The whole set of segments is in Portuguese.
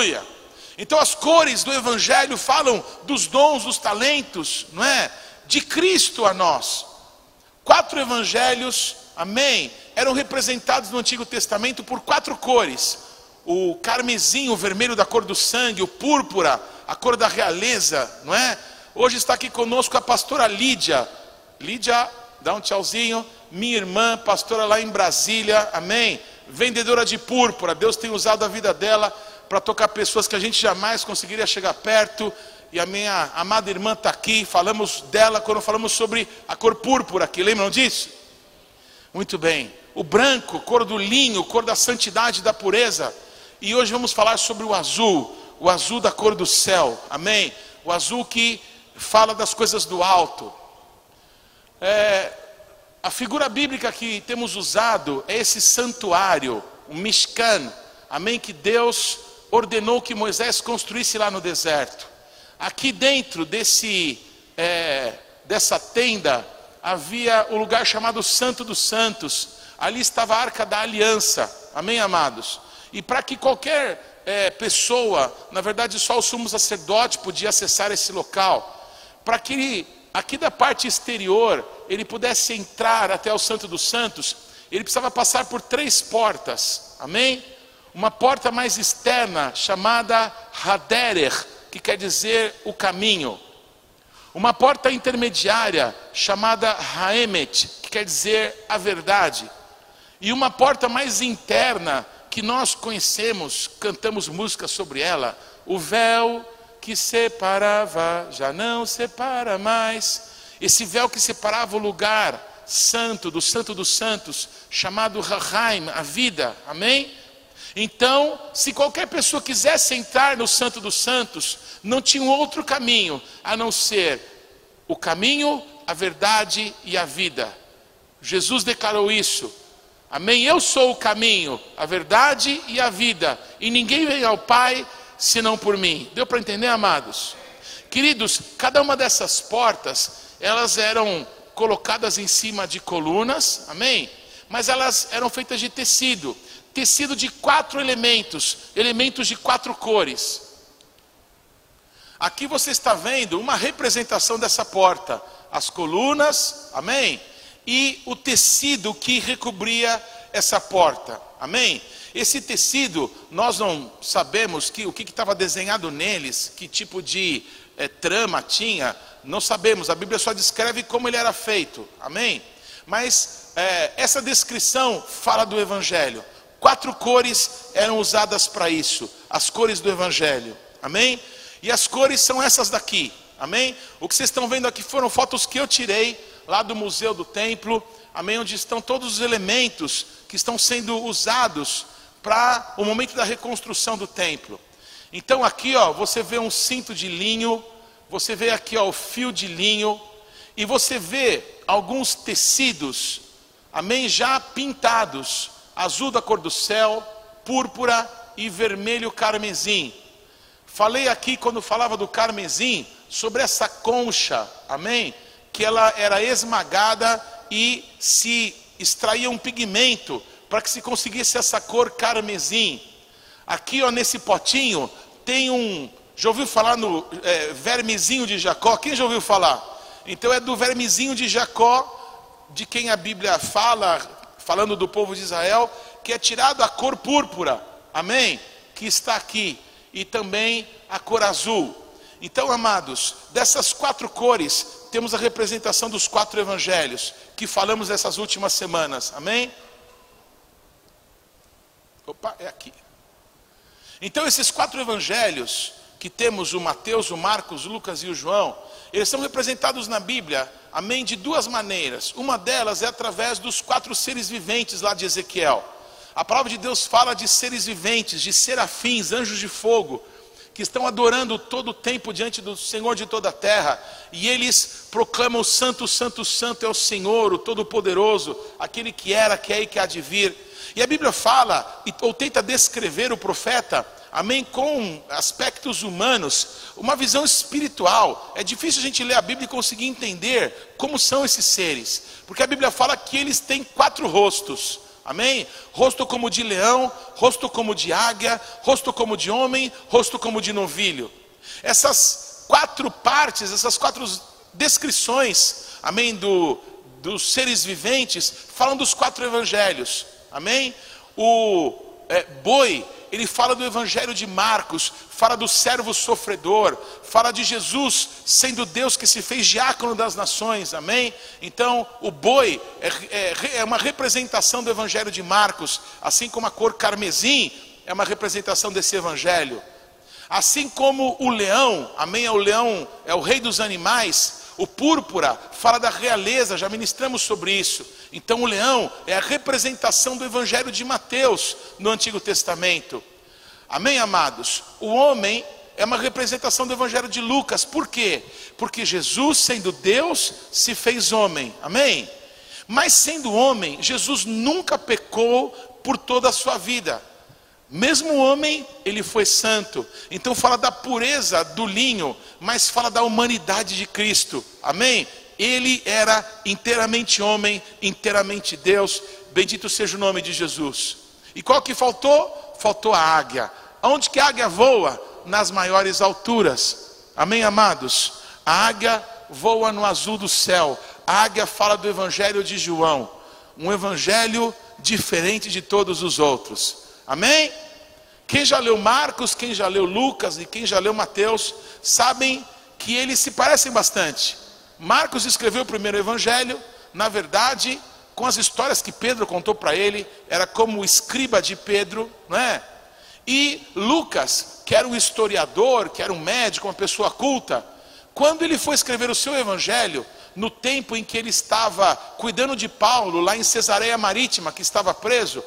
Aleluia. Então as cores do evangelho falam dos dons, dos talentos, não é? De Cristo a nós. Quatro evangelhos, amém, eram representados no Antigo Testamento por quatro cores: o carmesim, o vermelho da cor do sangue, o púrpura, a cor da realeza, não é? Hoje está aqui conosco a pastora Lídia. Lídia, dá um tchauzinho. Minha irmã, pastora lá em Brasília, amém? Vendedora de púrpura. Deus tem usado a vida dela para tocar pessoas que a gente jamais conseguiria chegar perto. E a minha amada irmã está aqui. Falamos dela quando falamos sobre a cor púrpura aqui. Lembram disso? Muito bem. O branco, cor do linho, cor da santidade da pureza. E hoje vamos falar sobre o azul, o azul da cor do céu. Amém? O azul que fala das coisas do alto. É, a figura bíblica que temos usado é esse santuário, o Mishkan. Amém? Que Deus ordenou que Moisés construísse lá no deserto. Aqui dentro desse, é, dessa tenda havia o um lugar chamado Santo dos Santos. Ali estava a arca da aliança. Amém, amados? E para que qualquer é, pessoa, na verdade só o sumo sacerdote podia acessar esse local, para que ele, aqui da parte exterior ele pudesse entrar até o Santo dos Santos, ele precisava passar por três portas. Amém? Uma porta mais externa chamada Haderer, que quer dizer o caminho. Uma porta intermediária chamada Haemet, que quer dizer a verdade. E uma porta mais interna que nós conhecemos, cantamos músicas sobre ela, o véu que separava já não separa mais. Esse véu que separava o lugar santo do santo dos santos, chamado Rahaim, a vida. Amém? Então, se qualquer pessoa quisesse entrar no Santo dos Santos, não tinha outro caminho a não ser o caminho, a verdade e a vida. Jesus declarou isso. Amém? Eu sou o caminho, a verdade e a vida, e ninguém vem ao Pai senão por mim. Deu para entender, amados? Queridos, cada uma dessas portas, elas eram colocadas em cima de colunas, amém? Mas elas eram feitas de tecido tecido de quatro elementos, elementos de quatro cores. Aqui você está vendo uma representação dessa porta, as colunas, amém? E o tecido que recobria essa porta, amém? Esse tecido, nós não sabemos que, o que estava desenhado neles, que tipo de é, trama tinha, não sabemos, a Bíblia só descreve como ele era feito, amém? Mas é, essa descrição fala do Evangelho. Quatro cores eram usadas para isso, as cores do Evangelho, amém? E as cores são essas daqui, amém? O que vocês estão vendo aqui foram fotos que eu tirei lá do Museu do Templo, amém? Onde estão todos os elementos que estão sendo usados para o momento da reconstrução do templo. Então aqui, ó, você vê um cinto de linho, você vê aqui, ó, o fio de linho, e você vê alguns tecidos, amém, já pintados azul da cor do céu, púrpura e vermelho carmesim. Falei aqui quando falava do carmesim sobre essa concha, amém? Que ela era esmagada e se extraía um pigmento para que se conseguisse essa cor carmesim. Aqui, ó, nesse potinho tem um. Já ouviu falar no é, vermezinho de Jacó? Quem já ouviu falar? Então é do vermezinho de Jacó, de quem a Bíblia fala, falando do povo de Israel, que é tirado a cor púrpura, amém? Que está aqui, e também a cor azul. Então, amados, dessas quatro cores, temos a representação dos quatro evangelhos, que falamos essas últimas semanas, amém? Opa, é aqui. Então, esses quatro evangelhos, que temos o Mateus, o Marcos, o Lucas e o João, eles são representados na Bíblia, amém, de duas maneiras. Uma delas é através dos quatro seres viventes lá de Ezequiel. A palavra de Deus fala de seres viventes, de serafins, anjos de fogo, que estão adorando todo o tempo diante do Senhor de toda a terra, e eles proclamam: Santo, Santo, Santo é o Senhor, o Todo-Poderoso, aquele que era, que é e que há de vir. E a Bíblia fala, ou tenta descrever o profeta, amém, com aspectos humanos, uma visão espiritual. É difícil a gente ler a Bíblia e conseguir entender como são esses seres, porque a Bíblia fala que eles têm quatro rostos, Amém? Rosto como de leão, rosto como de águia, rosto como de homem, rosto como de novilho. Essas quatro partes, essas quatro descrições, amém, do, dos seres viventes, falam dos quatro evangelhos. Amém? O é, boi ele fala do Evangelho de Marcos, fala do servo sofredor, fala de Jesus sendo Deus que se fez diácono das nações, amém? Então, o boi é, é, é uma representação do Evangelho de Marcos, assim como a cor carmesim é uma representação desse Evangelho. Assim como o leão, amém? É o leão, é o rei dos animais, o púrpura fala da realeza, já ministramos sobre isso. Então o leão é a representação do Evangelho de Mateus no Antigo Testamento. Amém, amados? O homem é uma representação do Evangelho de Lucas. Por quê? Porque Jesus, sendo Deus, se fez homem. Amém? Mas sendo homem, Jesus nunca pecou por toda a sua vida. Mesmo homem, ele foi santo. Então fala da pureza do linho, mas fala da humanidade de Cristo. Amém? Ele era inteiramente homem, inteiramente Deus. Bendito seja o nome de Jesus. E qual que faltou? Faltou a águia. Onde que a águia voa? Nas maiores alturas. Amém, amados? A águia voa no azul do céu. A águia fala do evangelho de João. Um evangelho diferente de todos os outros. Amém? Quem já leu Marcos, quem já leu Lucas e quem já leu Mateus, sabem que eles se parecem bastante. Marcos escreveu o primeiro evangelho, na verdade, com as histórias que Pedro contou para ele, era como o escriba de Pedro, não é? E Lucas, que era um historiador, que era um médico, uma pessoa culta, quando ele foi escrever o seu evangelho, no tempo em que ele estava cuidando de Paulo, lá em Cesareia Marítima, que estava preso,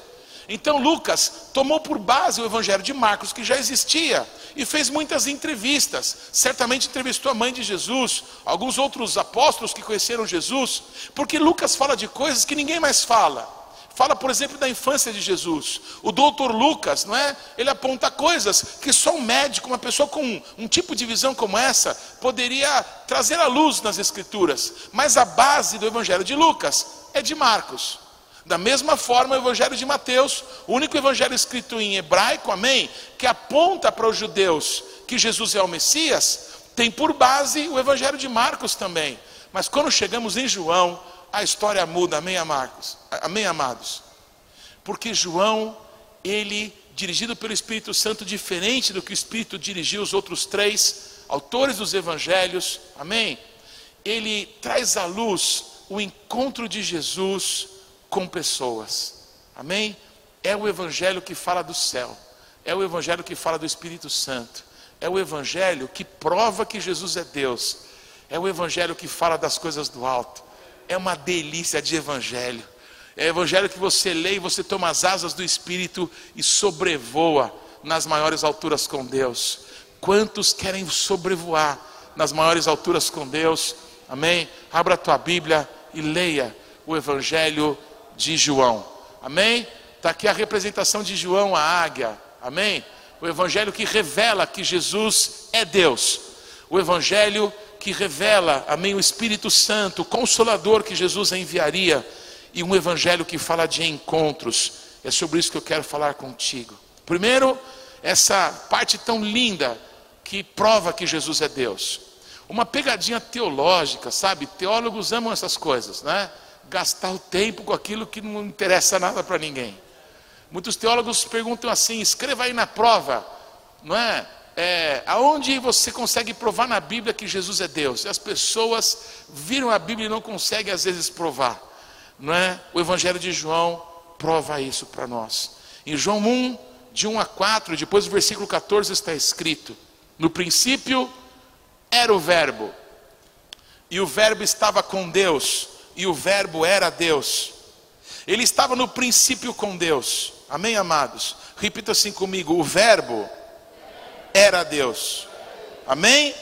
então Lucas tomou por base o Evangelho de Marcos, que já existia, e fez muitas entrevistas. Certamente entrevistou a mãe de Jesus, alguns outros apóstolos que conheceram Jesus, porque Lucas fala de coisas que ninguém mais fala. Fala, por exemplo, da infância de Jesus. O doutor Lucas, não é? Ele aponta coisas que só um médico, uma pessoa com um, tipo de visão como essa, poderia trazer à luz nas Escrituras. Mas a base do Evangelho de Lucas é de Marcos. Da mesma forma, o Evangelho de Mateus, o único evangelho escrito em hebraico, amém, que aponta para os judeus que Jesus é o Messias, tem por base o Evangelho de Marcos também. Mas quando chegamos em João, a história muda, amém, Marcos? Amém, amados? Porque João, ele, dirigido pelo Espírito Santo, diferente do que o Espírito dirigiu os outros três autores dos evangelhos, amém? Ele traz à luz o encontro de Jesus com pessoas. Amém? É o evangelho que fala do céu. É o evangelho que fala do Espírito Santo. É o evangelho que prova que Jesus é Deus. É o evangelho que fala das coisas do alto. É uma delícia de evangelho. É o evangelho que você lê e você toma as asas do Espírito e sobrevoa nas maiores alturas com Deus. Quantos querem sobrevoar nas maiores alturas com Deus? Amém? Abra a tua Bíblia e leia o Evangelho de João. Amém? Está aqui a representação de João, a águia. Amém? O evangelho que revela que Jesus é Deus. O evangelho que revela, amém, o Espírito Santo, o consolador que Jesus enviaria. E um evangelho que fala de encontros. É sobre isso que eu quero falar contigo. Primeiro, essa parte tão linda que prova que Jesus é Deus. Uma pegadinha teológica, sabe? Teólogos amam essas coisas, né? Gastar o tempo com aquilo que não interessa nada para ninguém. Muitos teólogos perguntam assim: escreva aí na prova, não é? é? Aonde você consegue provar na Bíblia que Jesus é Deus? E as pessoas viram a Bíblia e não conseguem às vezes provar, não é? O Evangelho de João prova isso para nós. Em João 1, de 1 a 4, depois do versículo 14 está escrito: No princípio era o Verbo, e o Verbo estava com Deus e o Verbo era Deus. Ele estava no princípio com Deus. Amém, amados? Repita assim comigo: o Verbo era Deus. Amém?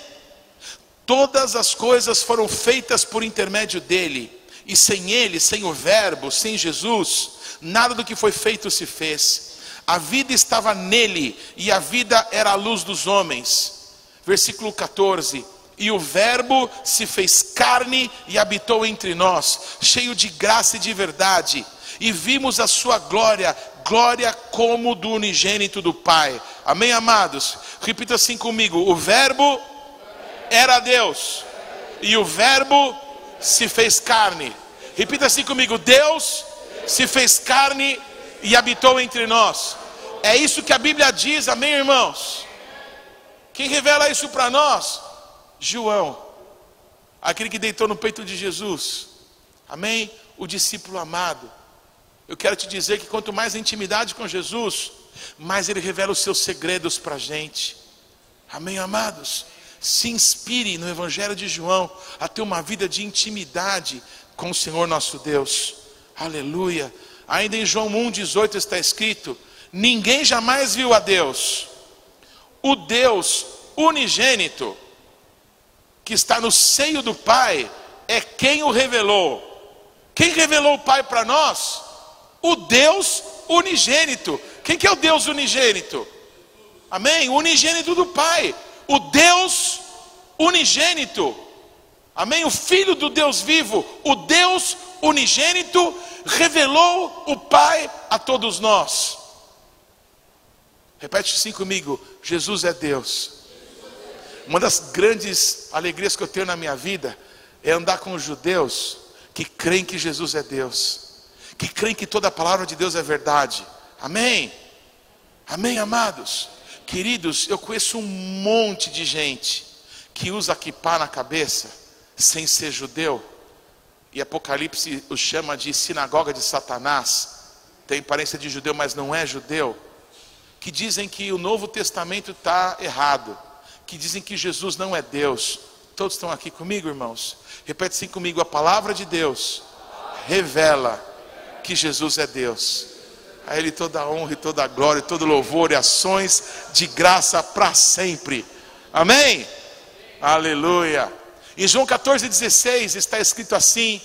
Todas as coisas foram feitas por intermédio dele, e sem ele, sem o Verbo, sem Jesus, nada do que foi feito se fez. A vida estava nele, e a vida era a luz dos homens. Versículo 14 e o Verbo se fez carne e habitou entre nós, cheio de graça e de verdade. e vimos a sua glória, glória como do unigênito do Pai. Amém, amados? Repita assim comigo: o Verbo era Deus, e o Verbo se fez carne. Repita assim comigo: Deus se fez carne e habitou entre nós. É isso que a Bíblia diz, amém, irmãos? Quem revela isso para nós? João, aquele que deitou no peito de Jesus, amém? O discípulo amado. Eu quero te dizer que quanto mais intimidade com Jesus, mais Ele revela os seus segredos para a gente, amém, amados? Se inspire no Evangelho de João a ter uma vida de intimidade com o Senhor nosso Deus, aleluia. Ainda em João 1,18 está escrito: Ninguém jamais viu a Deus, o Deus unigênito, que está no seio do Pai, é quem o revelou. Quem revelou o Pai para nós? O Deus unigênito. Quem que é o Deus unigênito? Amém? O unigênito do Pai. O Deus unigênito. Amém? O Filho do Deus vivo. O Deus unigênito revelou o Pai a todos nós. Repete assim comigo: Jesus é Deus. Uma das grandes alegrias que eu tenho na minha vida é andar com os judeus que creem que Jesus é Deus, que creem que toda a palavra de Deus é verdade. Amém? Amém, amados? Queridos, eu conheço um monte de gente que usa kippah na cabeça sem ser judeu e Apocalipse o chama de sinagoga de Satanás, tem aparência de judeu, mas não é judeu, que dizem que o Novo Testamento está errado, que dizem que Jesus não é Deus. Todos estão aqui comigo, irmãos? Repete assim comigo: a palavra de Deus revela que Jesus é Deus. A Ele toda a honra e toda a glória, todo louvor e ações de graça para sempre. Amém? Aleluia. Em João 14,16 está escrito assim: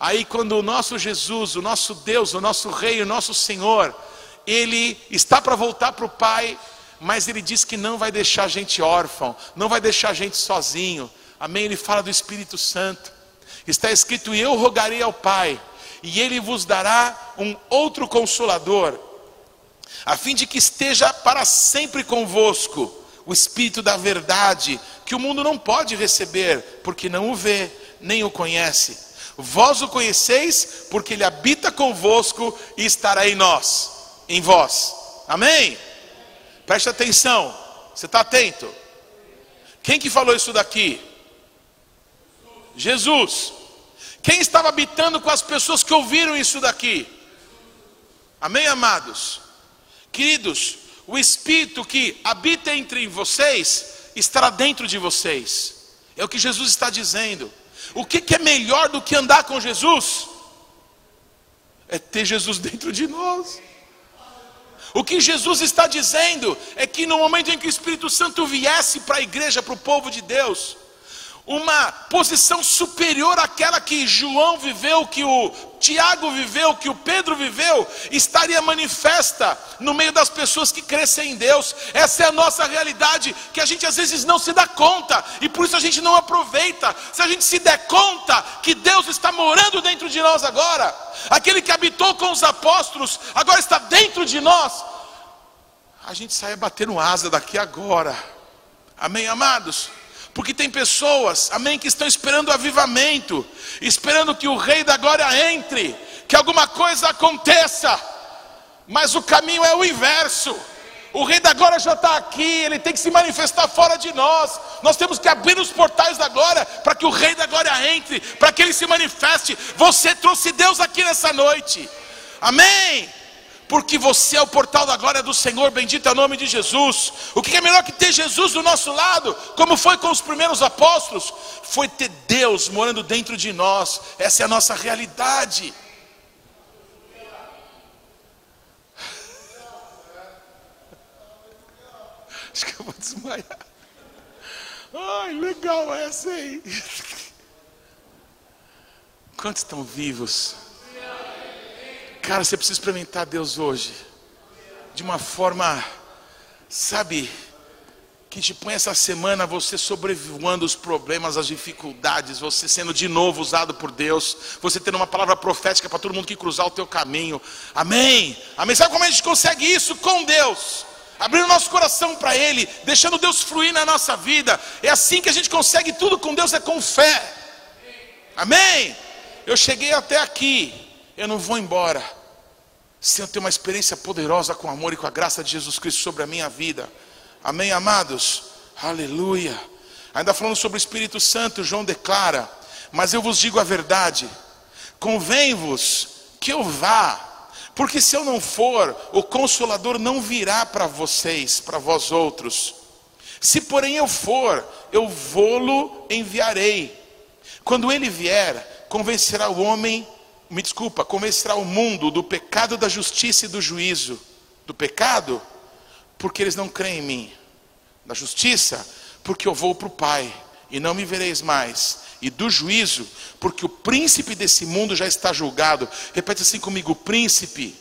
aí quando o nosso Jesus, o nosso Deus, o nosso Rei, o nosso Senhor, ele está para voltar para o Pai, mas ele diz que não vai deixar a gente órfão, não vai deixar a gente sozinho. Amém? Ele fala do Espírito Santo. Está escrito: E eu rogarei ao Pai, e ele vos dará um outro consolador, a fim de que esteja para sempre convosco o Espírito da verdade, que o mundo não pode receber, porque não o vê, nem o conhece. Vós o conheceis, porque ele habita convosco e estará em nós, em vós. Amém? Preste atenção, você está atento? Quem que falou isso daqui? Jesus. Quem estava habitando com as pessoas que ouviram isso daqui? Amém, amados? Queridos, o Espírito que habita entre vocês estará dentro de vocês. É o que Jesus está dizendo. O que, que é melhor do que andar com Jesus? É ter Jesus dentro de nós. O que Jesus está dizendo é que no momento em que o Espírito Santo viesse para a igreja, para o povo de Deus, uma posição superior àquela que João viveu, que o Tiago viveu, que o Pedro viveu, estaria manifesta no meio das pessoas que crescem em Deus. Essa é a nossa realidade que a gente às vezes não se dá conta e por isso a gente não aproveita. Se a gente se der conta que Deus está morando dentro de nós agora, aquele que habitou com os apóstolos agora está dentro de nós, a gente sai batendo asa daqui agora. Amém, amados? Porque tem pessoas, amém, que estão esperando o avivamento, esperando que o Rei da Glória entre, que alguma coisa aconteça, mas o caminho é o inverso. O Rei da Glória já está aqui, ele tem que se manifestar fora de nós. Nós temos que abrir os portais da glória para que o Rei da Glória entre, para que ele se manifeste. Você trouxe Deus aqui nessa noite, amém porque você é o portal da glória do Senhor, bendito é o nome de Jesus. O que é melhor que ter Jesus do nosso lado, como foi com os primeiros apóstolos? Foi ter Deus morando dentro de nós, essa é a nossa realidade. Acho que eu vou desmaiar. Ai, legal essa aí. Quantos estão vivos? Cara, você precisa experimentar Deus hoje. De uma forma, sabe, que te põe essa semana você sobrevoando os problemas, as dificuldades, você sendo de novo usado por Deus, você tendo uma palavra profética para todo mundo que cruzar o teu caminho. Amém. Amém. Sabe como a gente consegue isso com Deus? Abrindo nosso coração para Ele, deixando Deus fluir na nossa vida. É assim que a gente consegue tudo com Deus, é com fé. Amém. Eu cheguei até aqui, eu não vou embora sem eu ter uma experiência poderosa com o amor e com a graça de Jesus Cristo sobre a minha vida. Amém, amados? Aleluia. Ainda falando sobre o Espírito Santo, João declara: Mas eu vos digo a verdade, convém-vos que eu vá, porque se eu não for, o Consolador não virá para vocês, para vós outros. Se porém eu for, eu vou-lo enviarei. Quando ele vier, convencerá o homem, me desculpa, convencerá o mundo do pecado, da justiça e do juízo. Do pecado, porque eles não creem em mim. Da justiça, porque eu vou para o Pai e não me vereis mais. E do juízo, porque o príncipe desse mundo já está julgado. Repete assim comigo: o príncipe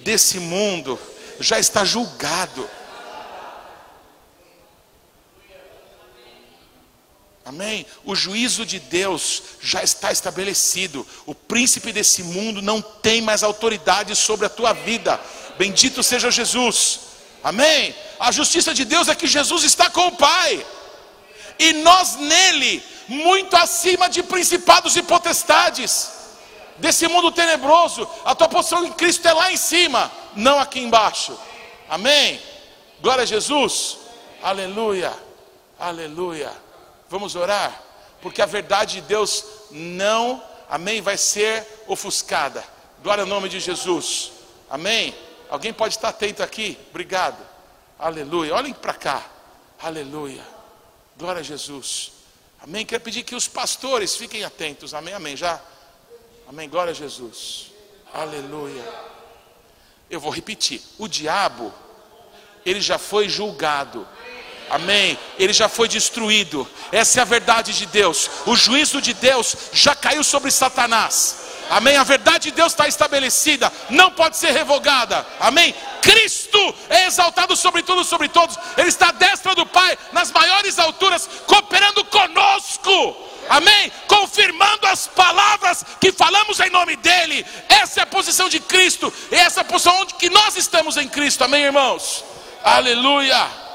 desse mundo já está julgado. Amém? O juízo de Deus já está estabelecido. O príncipe desse mundo não tem mais autoridade sobre a tua vida. Bendito seja Jesus. Amém? A justiça de Deus é que Jesus está com o Pai, e nós nele, muito acima de principados e potestades, desse mundo tenebroso. A tua posição em Cristo é lá em cima, não aqui embaixo. Amém? Glória a Jesus. Aleluia. Aleluia. Vamos orar, porque a verdade de Deus não, amém, vai ser ofuscada. Glória ao nome de Jesus. Amém. Alguém pode estar atento aqui? Obrigado. Aleluia. Olhem para cá. Aleluia. Glória a Jesus. Amém. Quero pedir que os pastores fiquem atentos. Amém. Amém. Já. Amém. Glória a Jesus. Aleluia. Eu vou repetir. O diabo, ele já foi julgado. Amém. Ele já foi destruído. Essa é a verdade de Deus. O juízo de Deus já caiu sobre Satanás. Amém. A verdade de Deus está estabelecida, não pode ser revogada. Amém. Cristo é exaltado sobre tudo, sobre todos. Ele está à destra do Pai, nas maiores alturas, cooperando conosco. Amém? Confirmando as palavras que falamos em nome dEle. Essa é a posição de Cristo. Essa é a posição onde que nós estamos em Cristo. Amém, irmãos? Aleluia.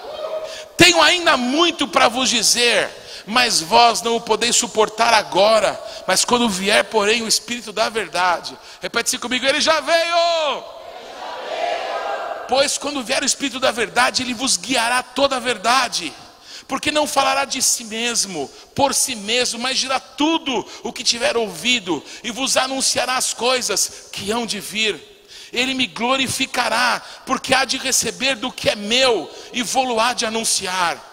Tenho ainda muito para vos dizer mas vós não o podeis suportar agora, mas quando vier, porém, o Espírito da verdade, repete-se comigo, ele já veio. Pois quando vier o Espírito da verdade, ele vos guiará toda a verdade, porque não falará de si mesmo, por si mesmo, mas dirá tudo o que tiver ouvido, e vos anunciará as coisas que hão de vir. Ele me glorificará, porque há de receber do que é meu, e vou-lo há de anunciar.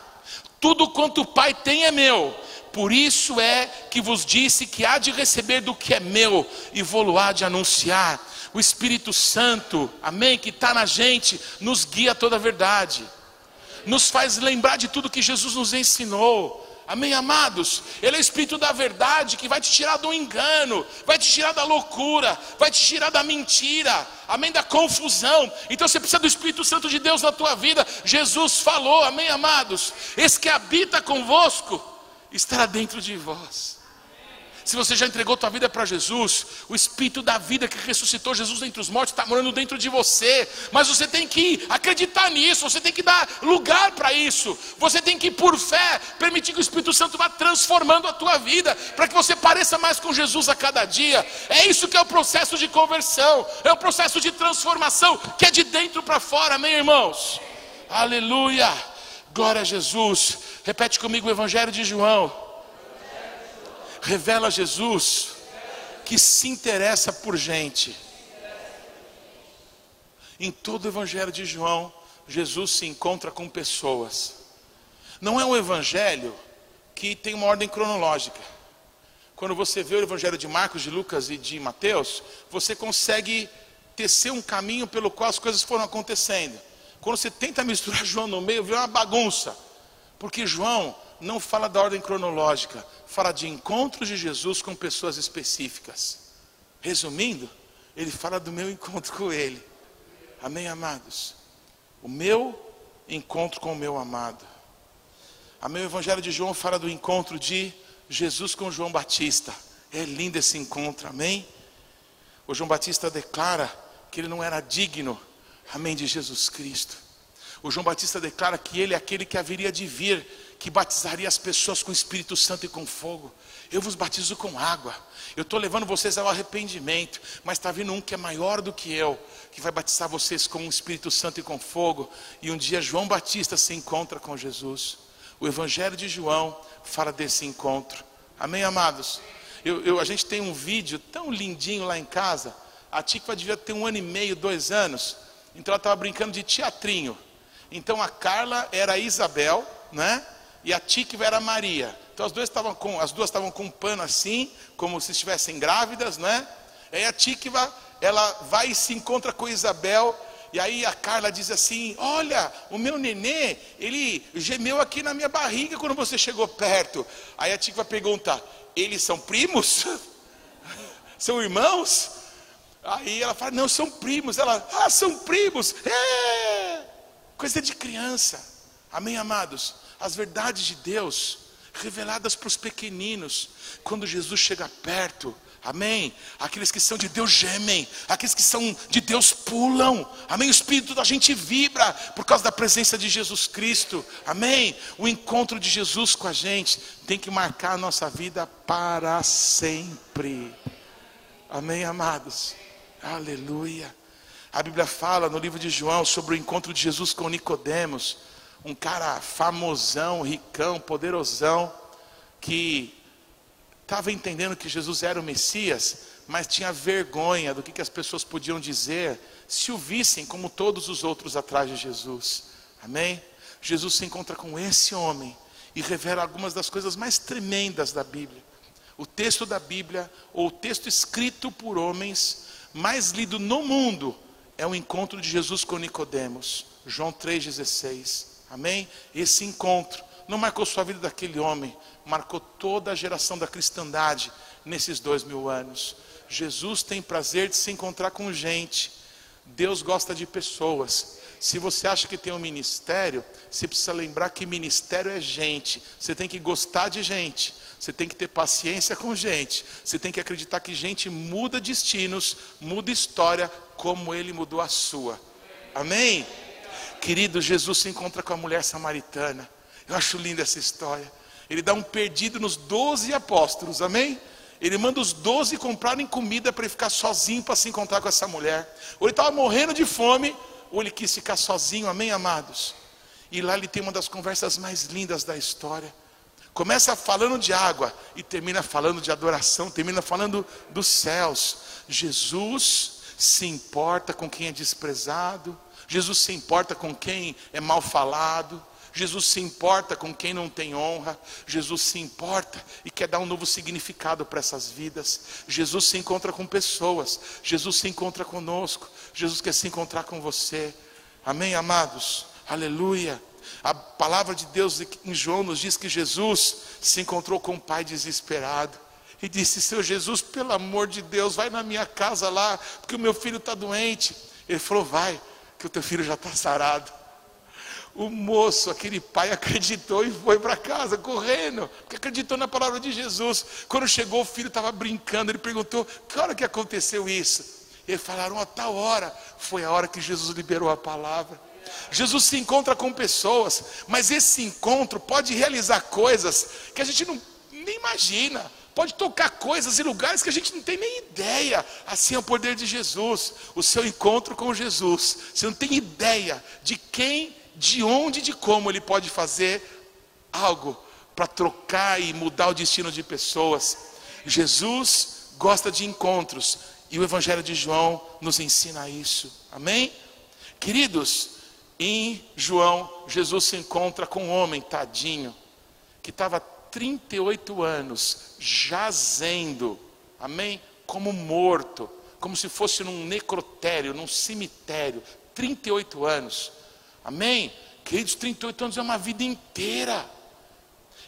Tudo quanto o Pai tem é meu. Por isso é que vos disse que há de receber do que é meu e vou-lo há de anunciar. O Espírito Santo, amém, que está na gente, nos guia a toda a verdade, nos faz lembrar de tudo que Jesus nos ensinou. Amém, amados? Ele é o Espírito da verdade que vai te tirar do engano, vai te tirar da loucura, vai te tirar da mentira, amém, da confusão. Então você precisa do Espírito Santo de Deus na tua vida. Jesus falou, amém, amados? Esse que habita convosco estará dentro de vós. Se você já entregou tua vida para Jesus, o Espírito da vida que ressuscitou Jesus dentre os mortos está morando dentro de você. Mas você tem que acreditar nisso, você tem que dar lugar para isso. Você tem que, por fé, permitir que o Espírito Santo vá transformando a tua vida, para que você pareça mais com Jesus a cada dia. É isso que é o processo de conversão, é o processo de transformação que é de dentro para fora, amém, irmãos? Aleluia, glória a Jesus. Repete comigo o Evangelho de João revela Jesus que se interessa por gente. Em todo o Evangelho de João, Jesus se encontra com pessoas. Não é um evangelho que tem uma ordem cronológica. Quando você vê o Evangelho de Marcos, de Lucas e de Mateus, você consegue tecer um caminho pelo qual as coisas foram acontecendo. Quando você tenta misturar João no meio, vê uma bagunça. Porque João não fala da ordem cronológica, fala de encontros de Jesus com pessoas específicas. Resumindo, ele fala do meu encontro com Ele. Amém, amados? O meu encontro com o meu amado. Amém. O Evangelho de João fala do encontro de Jesus com João Batista. É lindo esse encontro, amém? O João Batista declara que ele não era digno, amém, de Jesus Cristo. O João Batista declara que ele é aquele que haveria de vir, que batizaria as pessoas com o Espírito Santo e com fogo. Eu vos batizo com água. Eu estou levando vocês ao arrependimento, mas está vindo um que é maior do que eu, que vai batizar vocês com o Espírito Santo e com fogo. E um dia João Batista se encontra com Jesus. O Evangelho de João fala desse encontro. Amém, amados? Eu, eu, a gente tem um vídeo tão lindinho lá em casa. A Tikva devia ter um ano e meio, dois anos. Então ela estava brincando de teatrinho. Então a Carla era a Isabel, né? E a Tikva era Maria. Então as duas estavam com, as duas estavam com um pano assim, como se estivessem grávidas, né? Aí a Tikva, ela vai e se encontra com Isabel e aí a Carla diz assim: Olha, o meu nenê, ele gemeu aqui na minha barriga quando você chegou perto. Aí a Tica pergunta: Eles são primos? são irmãos? Aí ela fala: Não, são primos. Ela: Ah, são primos. É! Coisa de criança. Amém, amados? As verdades de Deus reveladas para os pequeninos. Quando Jesus chega perto, Amém? Aqueles que são de Deus gemem, aqueles que são de Deus pulam. Amém? O espírito da gente vibra por causa da presença de Jesus Cristo. Amém? O encontro de Jesus com a gente tem que marcar a nossa vida para sempre. Amém, amados? Aleluia. A Bíblia fala no livro de João sobre o encontro de Jesus com Nicodemos, um cara famosão, ricão, poderosão, que estava entendendo que Jesus era o Messias, mas tinha vergonha do que, que as pessoas podiam dizer se o vissem como todos os outros atrás de Jesus. Amém? Jesus se encontra com esse homem e revela algumas das coisas mais tremendas da Bíblia. O texto da Bíblia, ou o texto escrito por homens, mais lido no mundo, é o encontro de Jesus com Nicodemos. João 3,16. Amém? Esse encontro não marcou só a vida daquele homem, marcou toda a geração da cristandade nesses dois mil anos. Jesus tem prazer de se encontrar com gente. Deus gosta de pessoas. Se você acha que tem um ministério, você precisa lembrar que ministério é gente. Você tem que gostar de gente. Você tem que ter paciência com gente. Você tem que acreditar que gente muda destinos, muda história, como ele mudou a sua. Amém? Querido, Jesus se encontra com a mulher samaritana. Eu acho linda essa história. Ele dá um perdido nos doze apóstolos, amém? Ele manda os doze comprarem comida para ele ficar sozinho para se encontrar com essa mulher. Ou ele estava morrendo de fome, ou ele quis ficar sozinho, amém, amados? E lá ele tem uma das conversas mais lindas da história. Começa falando de água e termina falando de adoração, termina falando dos céus. Jesus se importa com quem é desprezado, Jesus se importa com quem é mal falado, Jesus se importa com quem não tem honra, Jesus se importa e quer dar um novo significado para essas vidas. Jesus se encontra com pessoas, Jesus se encontra conosco, Jesus quer se encontrar com você. Amém, amados? Aleluia. A palavra de Deus em João nos diz que Jesus se encontrou com um pai desesperado e disse: Seu Jesus, pelo amor de Deus, vai na minha casa lá, porque o meu filho está doente. Ele falou: Vai, que o teu filho já está sarado. O moço, aquele pai, acreditou e foi para casa correndo, porque acreditou na palavra de Jesus. Quando chegou, o filho estava brincando. Ele perguntou: Que hora que aconteceu isso? Eles falaram: A tal hora. Foi a hora que Jesus liberou a palavra. Jesus se encontra com pessoas, mas esse encontro pode realizar coisas que a gente não, nem imagina. Pode tocar coisas em lugares que a gente não tem nem ideia. Assim é o poder de Jesus. O seu encontro com Jesus. Você não tem ideia de quem de onde e de como ele pode fazer algo para trocar e mudar o destino de pessoas. Jesus gosta de encontros e o Evangelho de João nos ensina isso. Amém? Queridos, em João, Jesus se encontra com um homem tadinho que estava 38 anos jazendo, amém? Como morto, como se fosse num necrotério, num cemitério, 38 anos. Amém? Queridos, 38 anos é uma vida inteira.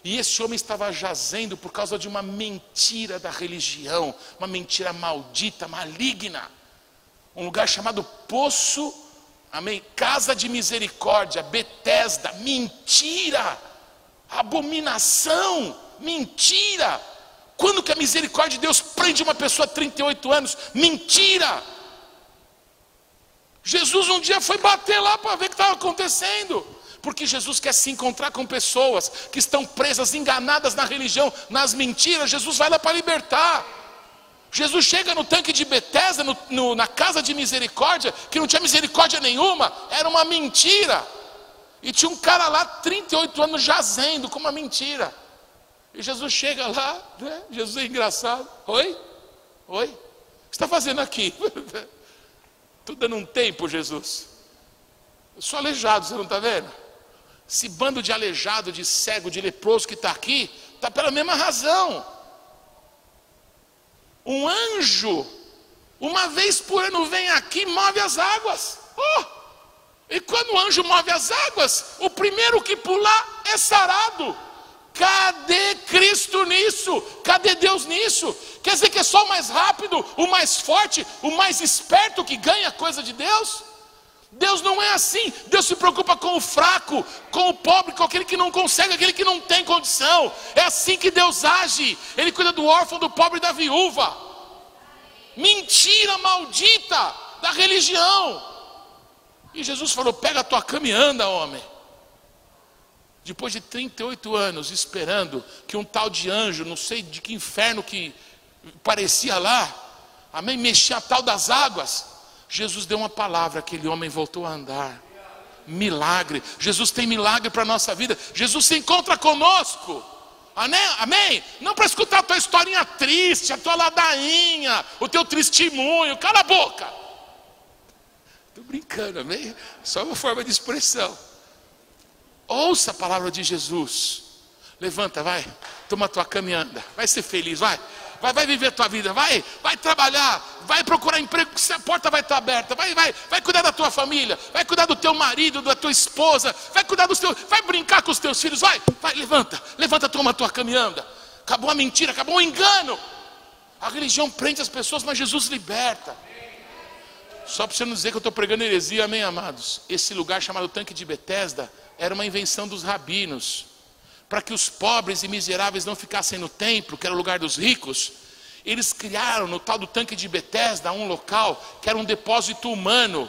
E esse homem estava jazendo por causa de uma mentira da religião, uma mentira maldita, maligna. Um lugar chamado Poço, amém? Casa de Misericórdia, Betesda, mentira. Abominação, mentira. Quando que a misericórdia de Deus prende uma pessoa 38 anos? Mentira. Jesus um dia foi bater lá para ver o que estava acontecendo. Porque Jesus quer se encontrar com pessoas que estão presas, enganadas na religião, nas mentiras. Jesus vai lá para libertar. Jesus chega no tanque de Betesda, na casa de misericórdia, que não tinha misericórdia nenhuma, era uma mentira. E tinha um cara lá, 38 anos, jazendo com uma mentira. E Jesus chega lá, né? Jesus é engraçado. Oi? Oi? O que está fazendo aqui? Estou dando um tempo, Jesus. Eu sou aleijado, você não está vendo? Esse bando de aleijado, de cego, de leproso que está aqui, está pela mesma razão. Um anjo, uma vez por ano, vem aqui e move as águas. Oh! E quando o anjo move as águas, o primeiro que pular é sarado. Cadê Cristo nisso? Cadê Deus nisso? Quer dizer que é só o mais rápido, o mais forte, o mais esperto que ganha a coisa de Deus? Deus não é assim. Deus se preocupa com o fraco, com o pobre, com aquele que não consegue, aquele que não tem condição. É assim que Deus age. Ele cuida do órfão, do pobre e da viúva. Mentira maldita da religião. E Jesus falou: pega a tua cama e anda, homem. Depois de 38 anos esperando que um tal de anjo, não sei de que inferno que parecia lá, amém, mexia a tal das águas. Jesus deu uma palavra, aquele homem voltou a andar. Milagre. Jesus tem milagre para a nossa vida. Jesus se encontra conosco. Amém? Não para escutar a tua historinha triste, a tua ladainha, o teu testemunho. Cala a boca. Brincando, amém? Só uma forma de expressão. Ouça a palavra de Jesus. Levanta, vai. Toma tua cama e anda. Vai ser feliz, vai. Vai, vai viver a tua vida, vai, vai trabalhar, vai procurar emprego, se a porta vai estar aberta, vai, vai, vai cuidar da tua família, vai cuidar do teu marido, da tua esposa, vai cuidar dos teus, vai brincar com os teus filhos, vai, vai, levanta, levanta, toma tua cama anda. Acabou a mentira, acabou o engano. A religião prende as pessoas, mas Jesus liberta. Só para você não dizer que eu estou pregando heresia, amém, amados? Esse lugar chamado Tanque de Betesda era uma invenção dos rabinos, para que os pobres e miseráveis não ficassem no templo, que era o lugar dos ricos. Eles criaram no tal do tanque de Betesda um local que era um depósito humano,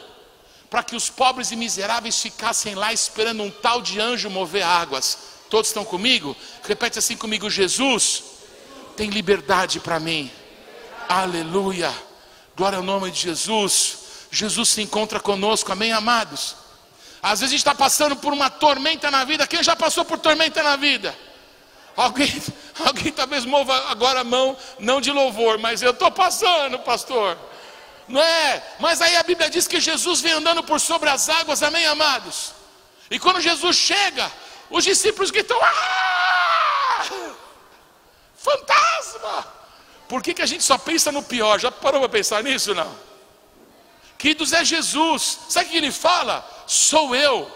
para que os pobres e miseráveis ficassem lá esperando um tal de anjo mover águas. Todos estão comigo? Repete assim comigo: Jesus tem liberdade para mim. Aleluia. Glória ao nome de Jesus. Jesus se encontra conosco, amém, amados? Às vezes a gente está passando por uma tormenta na vida. Quem já passou por tormenta na vida? Alguém, alguém talvez mova agora a mão, não de louvor, mas eu estou passando, pastor. Não é? Mas aí a Bíblia diz que Jesus vem andando por sobre as águas, amém, amados? E quando Jesus chega, os discípulos gritam: Ah! Fantasma! Por que, que a gente só pensa no pior? Já parou para pensar nisso? Não. Queridos, é Jesus. Sabe o que ele fala? sou eu,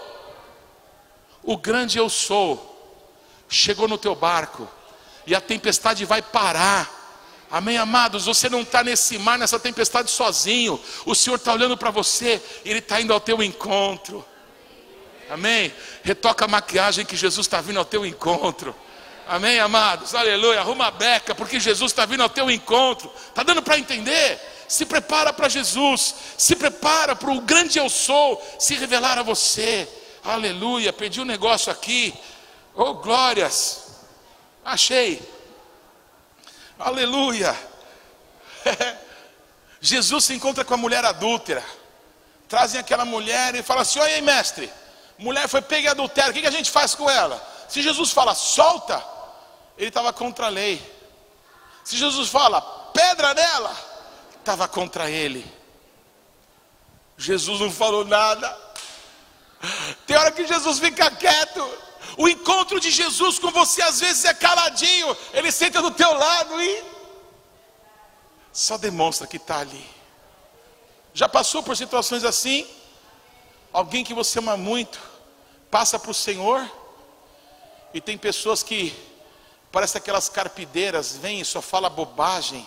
o grande eu sou, chegou no teu barco, e a tempestade vai parar. Amém, amados? Você não está nesse mar, nessa tempestade sozinho. O Senhor está olhando para você, Ele está indo ao teu encontro. Amém? Retoca a maquiagem que Jesus está vindo ao teu encontro. Amém, amados? Aleluia. Arruma a beca, porque Jesus está vindo ao teu encontro. Está dando para entender? Se prepara para Jesus, se prepara para o grande eu sou se revelar a você. Aleluia, perdi um negócio aqui. Oh, glórias. Achei. Aleluia. Jesus se encontra com a mulher adúltera. Trazem aquela mulher e fala assim: Oi, mestre, mulher foi pega adultério, o que a gente faz com ela? Se Jesus fala, solta, ele estava contra a lei. Se Jesus fala, pedra nela, estava contra ele. Jesus não falou nada. Tem hora que Jesus fica quieto. O encontro de Jesus com você às vezes é caladinho. Ele senta do teu lado e só demonstra que está ali. Já passou por situações assim? Alguém que você ama muito passa para o Senhor e tem pessoas que parece aquelas carpideiras, vêm e só fala bobagem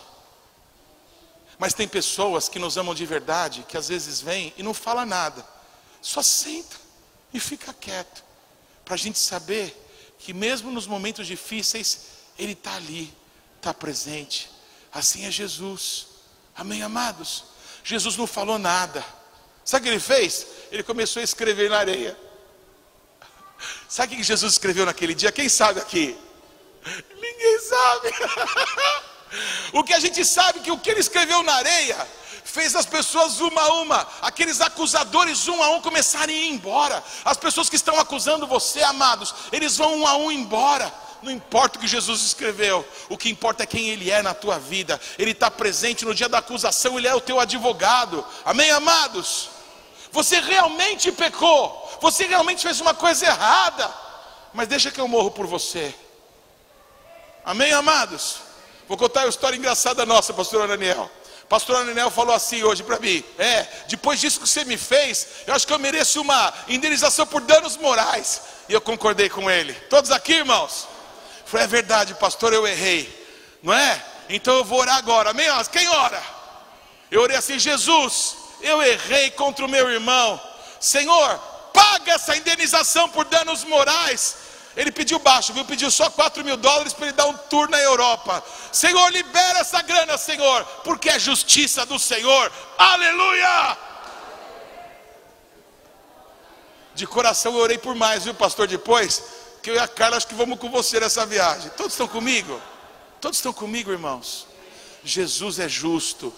mas tem pessoas que nos amam de verdade, que às vezes vêm e não fala nada, só senta e fica quieto, para a gente saber que mesmo nos momentos difíceis, Ele está ali, está presente. Assim é Jesus. Amém, amados? Jesus não falou nada. Sabe o que ele fez? Ele começou a escrever na areia. Sabe o que Jesus escreveu naquele dia? Quem sabe aqui? Ninguém sabe. o que a gente sabe é que o que ele escreveu na areia fez as pessoas uma a uma, aqueles acusadores um a um começarem a ir embora. As pessoas que estão acusando você, amados, eles vão um a um embora. Não importa o que Jesus escreveu, o que importa é quem Ele é na tua vida. Ele está presente no dia da acusação, Ele é o teu advogado. Amém, amados? Você realmente pecou, você realmente fez uma coisa errada, mas deixa que eu morro por você. Amém, amados? Vou contar uma história engraçada nossa, pastor Daniel. Pastor Ananel falou assim hoje para mim: É, depois disso que você me fez, eu acho que eu mereço uma indenização por danos morais. E eu concordei com ele. Todos aqui, irmãos? Falei: É verdade, pastor, eu errei, não é? Então eu vou orar agora. Amém? Quem ora? Eu orei assim: Jesus, eu errei contra o meu irmão. Senhor, paga essa indenização por danos morais ele pediu baixo, viu? Pediu só 4 mil dólares para ele dar um tour na Europa. Senhor, libera essa grana, Senhor, porque é justiça do Senhor. Aleluia! De coração eu orei por mais, viu, pastor? Depois, que eu e a Carla acho que vamos com você nessa viagem. Todos estão comigo? Todos estão comigo, irmãos? Jesus é justo.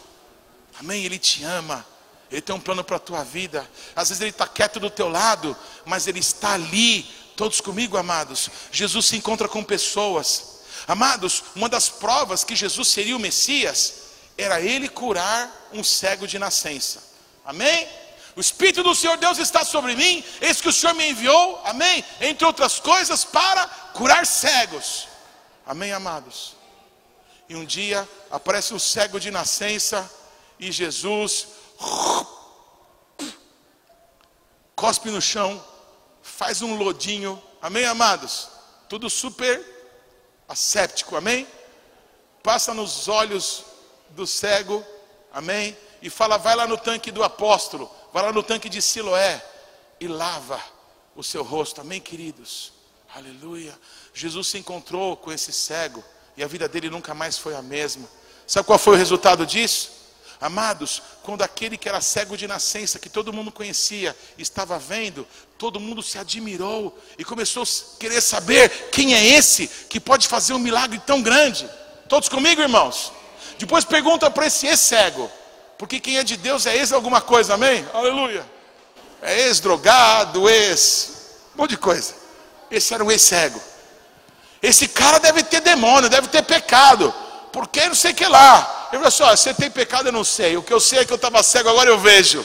Amém? Ele te ama. Ele tem um plano para a tua vida. Às vezes ele está quieto do teu lado, mas ele está ali Todos comigo, amados. Jesus se encontra com pessoas. Amados, uma das provas que Jesus seria o Messias era ele curar um cego de nascença. Amém? O Espírito do Senhor Deus está sobre mim, eis que o Senhor me enviou, amém? Entre outras coisas, para curar cegos. Amém, amados? E um dia aparece um cego de nascença e Jesus cospe no chão faz um lodinho, amém, amados? Tudo super asséptico, amém? Passa nos olhos do cego, amém? E fala, vai lá no tanque do apóstolo, vai lá no tanque de Siloé e lava o seu rosto, amém, queridos? Aleluia. Jesus se encontrou com esse cego e a vida dele nunca mais foi a mesma. Sabe qual foi o resultado disso? Amados, quando aquele que era cego de nascença, que todo mundo conhecia, estava vendo, todo mundo se admirou e começou a querer saber quem é esse que pode fazer um milagre tão grande. Todos comigo, irmãos? Depois pergunta para esse ex-cego, porque quem é de Deus é ex alguma coisa, amém? Aleluia. É ex-drogado, ex. um monte de coisa. Esse era o ex-cego. Esse cara deve ter demônio, deve ter pecado, porque não sei o que lá. Ele falou assim: ó, você tem pecado, eu não sei. O que eu sei é que eu estava cego, agora eu vejo.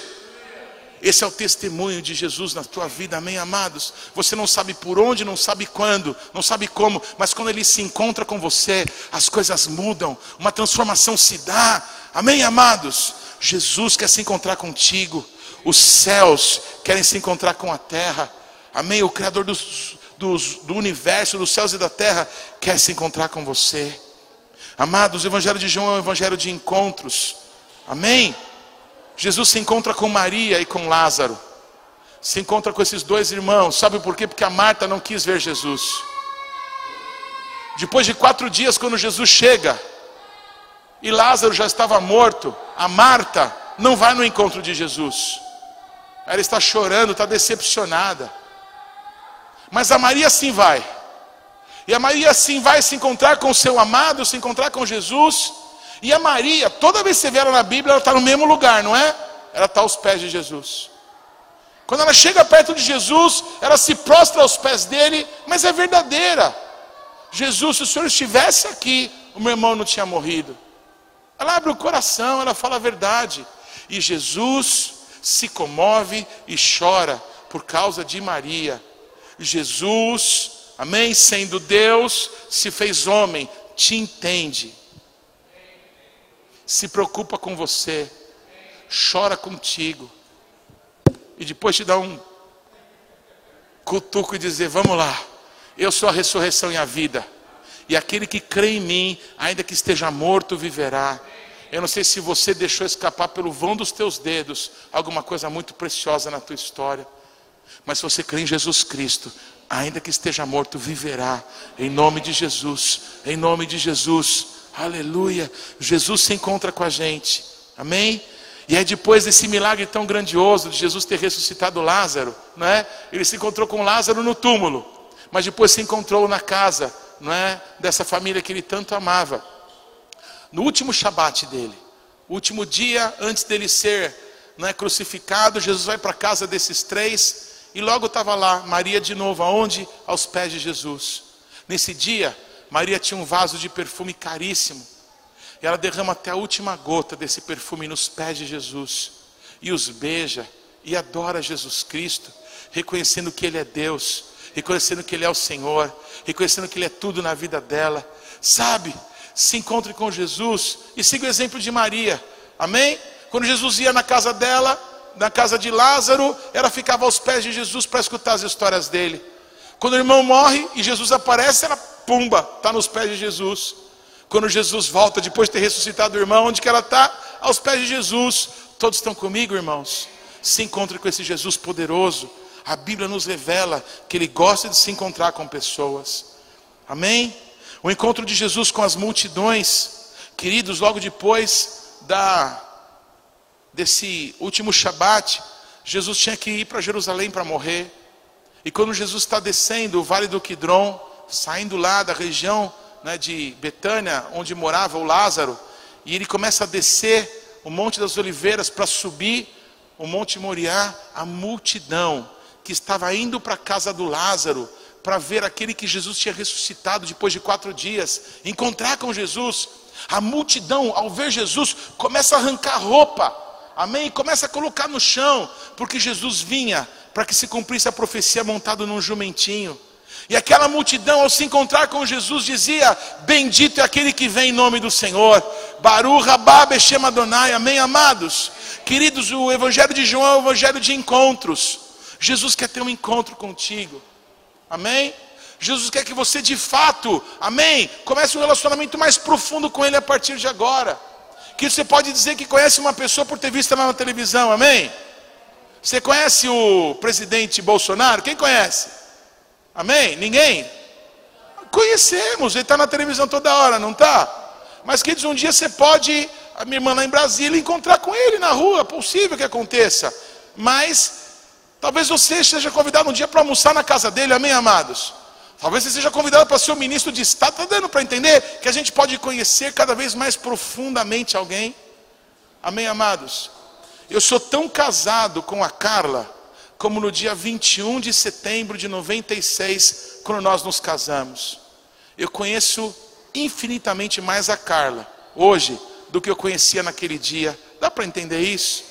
Esse é o testemunho de Jesus na tua vida, amém, amados? Você não sabe por onde, não sabe quando, não sabe como, mas quando ele se encontra com você, as coisas mudam, uma transformação se dá, amém, amados? Jesus quer se encontrar contigo, os céus querem se encontrar com a terra, amém? O Criador dos, dos, do universo, dos céus e da terra, quer se encontrar com você. Amados, o Evangelho de João é um evangelho de encontros. Amém? Jesus se encontra com Maria e com Lázaro. Se encontra com esses dois irmãos. Sabe por quê? Porque a Marta não quis ver Jesus. Depois de quatro dias, quando Jesus chega, e Lázaro já estava morto, a Marta não vai no encontro de Jesus. Ela está chorando, está decepcionada. Mas a Maria sim vai. E a Maria assim vai se encontrar com seu amado, se encontrar com Jesus. E a Maria, toda vez que você vê ela na Bíblia, ela está no mesmo lugar, não é? Ela está aos pés de Jesus. Quando ela chega perto de Jesus, ela se prostra aos pés dele, mas é verdadeira. Jesus, se o Senhor estivesse aqui, o meu irmão não tinha morrido. Ela abre o coração, ela fala a verdade. E Jesus se comove e chora por causa de Maria. Jesus amém? Sendo Deus, se fez homem, te entende, se preocupa com você, chora contigo, e depois te dá um cutuco e dizer: Vamos lá, eu sou a ressurreição e a vida, e aquele que crê em mim, ainda que esteja morto, viverá. Eu não sei se você deixou escapar pelo vão dos teus dedos alguma coisa muito preciosa na tua história. Mas se você crê em Jesus Cristo, ainda que esteja morto, viverá. Em nome de Jesus. Em nome de Jesus. Aleluia. Jesus se encontra com a gente. Amém? E é depois desse milagre tão grandioso de Jesus ter ressuscitado Lázaro, não é? Ele se encontrou com Lázaro no túmulo, mas depois se encontrou na casa, não é? Dessa família que ele tanto amava. No último Shabat dele, o último dia antes dele ser não é, crucificado, Jesus vai para a casa desses três e logo estava lá Maria de novo, aonde? Aos pés de Jesus. Nesse dia, Maria tinha um vaso de perfume caríssimo e ela derrama até a última gota desse perfume nos pés de Jesus e os beija e adora Jesus Cristo, reconhecendo que Ele é Deus, reconhecendo que Ele é o Senhor, reconhecendo que Ele é tudo na vida dela. Sabe? Se encontre com Jesus e siga o exemplo de Maria. Amém? Quando Jesus ia na casa dela, na casa de Lázaro, ela ficava aos pés de Jesus para escutar as histórias dele. Quando o irmão morre e Jesus aparece, ela pumba, está nos pés de Jesus. Quando Jesus volta, depois de ter ressuscitado o irmão, onde que ela está? Aos pés de Jesus. Todos estão comigo, irmãos? Se encontre com esse Jesus poderoso. A Bíblia nos revela que ele gosta de se encontrar com pessoas. Amém? O encontro de Jesus com as multidões, queridos, logo depois da desse último Shabat, Jesus tinha que ir para Jerusalém para morrer. E quando Jesus está descendo o vale do Quidron, saindo lá da região né, de Betânia, onde morava o Lázaro, e ele começa a descer o Monte das Oliveiras para subir o Monte Moriá, a multidão que estava indo para a casa do Lázaro para ver aquele que Jesus tinha ressuscitado depois de quatro dias, encontrar com Jesus. A multidão, ao ver Jesus, começa a arrancar roupa, amém? Começa a colocar no chão, porque Jesus vinha para que se cumprisse a profecia montado num jumentinho. E aquela multidão, ao se encontrar com Jesus, dizia: Bendito é aquele que vem em nome do Senhor. Baru Rabá Beshem Adonai. Amém, amados? Queridos, o Evangelho de João é o Evangelho de encontros. Jesus quer ter um encontro contigo. Amém? Jesus quer que você de fato, amém, comece um relacionamento mais profundo com Ele a partir de agora. Que você pode dizer que conhece uma pessoa por ter visto ela na televisão, amém? Você conhece o presidente Bolsonaro? Quem conhece? Amém? Ninguém? Conhecemos, ele está na televisão toda hora, não está? Mas queridos, um dia você pode, a minha irmã lá em Brasília, encontrar com ele na rua, possível que aconteça. Mas talvez você seja convidado um dia para almoçar na casa dele, amém, amados? Talvez você seja convidado para ser o ministro de Estado. Está dando para entender que a gente pode conhecer cada vez mais profundamente alguém? Amém, amados? Eu sou tão casado com a Carla como no dia 21 de setembro de 96, quando nós nos casamos. Eu conheço infinitamente mais a Carla hoje do que eu conhecia naquele dia. Dá para entender isso?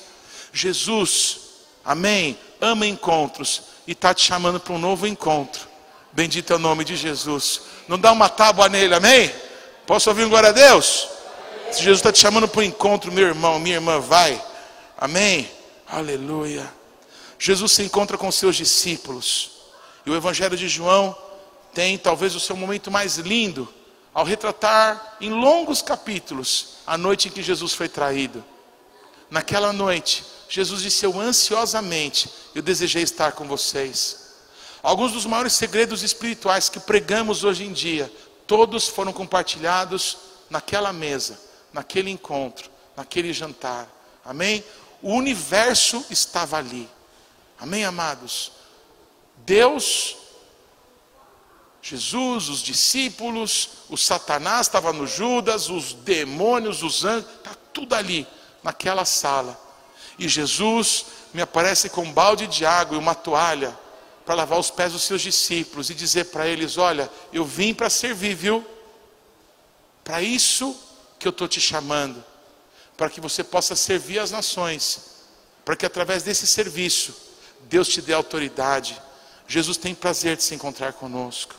Jesus, amém, ama encontros e está te chamando para um novo encontro. Bendito é o nome de Jesus. Não dá uma tábua nele, amém? Posso ouvir um glória a Deus? Se Jesus está te chamando para um encontro, meu irmão, minha irmã, vai. Amém? Aleluia. Jesus se encontra com seus discípulos. E o Evangelho de João tem talvez o seu momento mais lindo, ao retratar em longos capítulos a noite em que Jesus foi traído. Naquela noite, Jesus disse: ansiosamente, eu desejei estar com vocês. Alguns dos maiores segredos espirituais que pregamos hoje em dia, todos foram compartilhados naquela mesa, naquele encontro, naquele jantar. Amém? O universo estava ali. Amém, amados? Deus, Jesus, os discípulos, o Satanás estava no Judas, os demônios, os anjos, está tudo ali, naquela sala. E Jesus me aparece com um balde de água e uma toalha para lavar os pés dos seus discípulos e dizer para eles: Olha, eu vim para servir, viu? Para isso que eu estou te chamando, para que você possa servir as nações, para que através desse serviço Deus te dê autoridade. Jesus tem prazer de se encontrar conosco.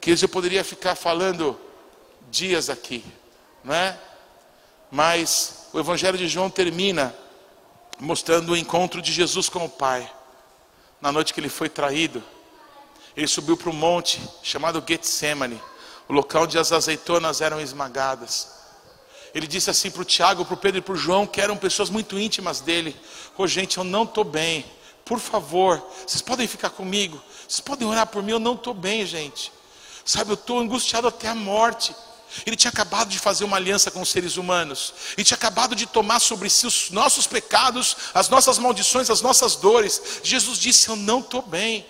Que eu poderia ficar falando dias aqui, não é? Mas o Evangelho de João termina mostrando o encontro de Jesus com o Pai. Na noite que ele foi traído, ele subiu para um monte chamado Getsemane, o local onde as azeitonas eram esmagadas. Ele disse assim para o Tiago, para o Pedro e para o João, que eram pessoas muito íntimas dele: Ô oh, gente, eu não estou bem, Por favor, vocês podem ficar comigo? Vocês podem orar por mim? Eu não estou bem, gente. Sabe, eu estou angustiado até a morte. Ele tinha acabado de fazer uma aliança com os seres humanos. Ele tinha acabado de tomar sobre si os nossos pecados, as nossas maldições, as nossas dores. Jesus disse: Eu não estou bem.